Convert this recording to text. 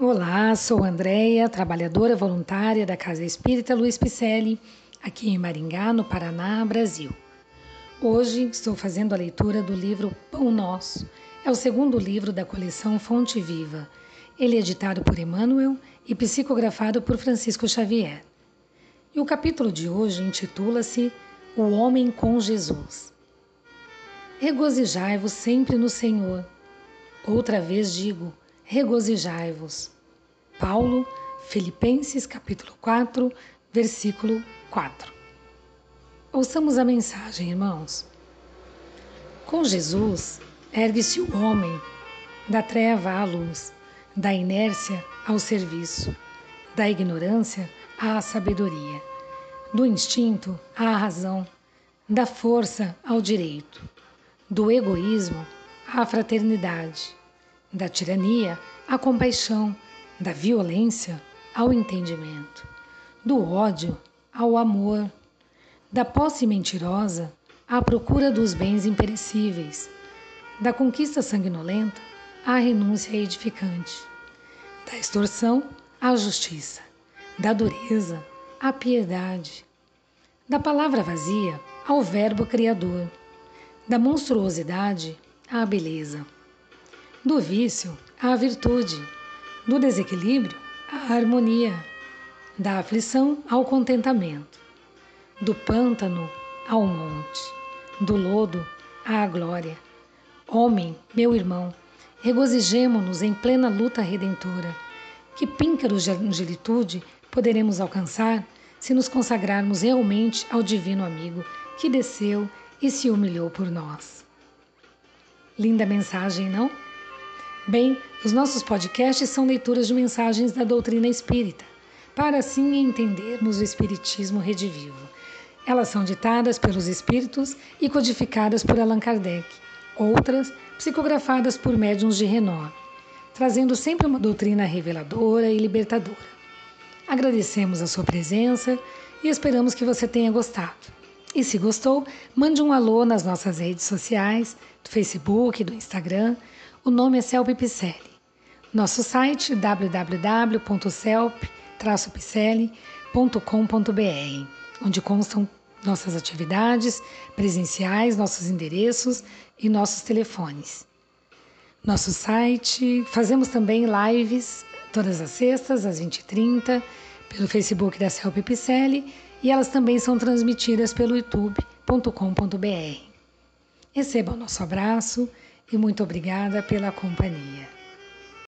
Olá, sou Andréia, trabalhadora voluntária da Casa Espírita Luiz Picelli, aqui em Maringá, no Paraná, Brasil. Hoje estou fazendo a leitura do livro Pão Nosso. É o segundo livro da coleção Fonte Viva. Ele é editado por Emmanuel e psicografado por Francisco Xavier. E o capítulo de hoje intitula-se O Homem com Jesus. Regozijai-vos sempre no Senhor. Outra vez digo, regozijai-vos. Paulo, Filipenses capítulo 4, versículo 4. Ouçamos a mensagem, irmãos. Com Jesus, ergue-se o homem da treva à luz, da inércia ao serviço, da ignorância à sabedoria, do instinto à razão, da força ao direito, do egoísmo à fraternidade, da tirania à compaixão, da violência ao entendimento, do ódio ao amor, da posse mentirosa à procura dos bens imperecíveis, da conquista sanguinolenta à renúncia edificante, da extorsão à justiça, da dureza à piedade, da palavra vazia ao verbo criador, da monstruosidade à beleza do vício à virtude, do desequilíbrio à harmonia, da aflição ao contentamento, do pântano ao monte, do lodo à glória. Homem, meu irmão, regozijemo-nos em plena luta redentora. Que píncaros de angelitude poderemos alcançar se nos consagrarmos realmente ao Divino Amigo que desceu e se humilhou por nós? Linda mensagem, não? Bem, os nossos podcasts são leituras de mensagens da doutrina espírita, para assim entendermos o Espiritismo redivivo. Elas são ditadas pelos espíritos e codificadas por Allan Kardec, outras psicografadas por médiuns de renome, trazendo sempre uma doutrina reveladora e libertadora. Agradecemos a sua presença e esperamos que você tenha gostado. E se gostou, mande um alô nas nossas redes sociais, do Facebook, do Instagram o nome é Celpe Picelli. Nosso site www.celp-picelli.com.br, onde constam nossas atividades presenciais, nossos endereços e nossos telefones. Nosso site, fazemos também lives todas as sextas às 20h30 pelo Facebook da Celpe Picelli e elas também são transmitidas pelo youtube.com.br. Receba o nosso abraço e muito obrigada pela companhia.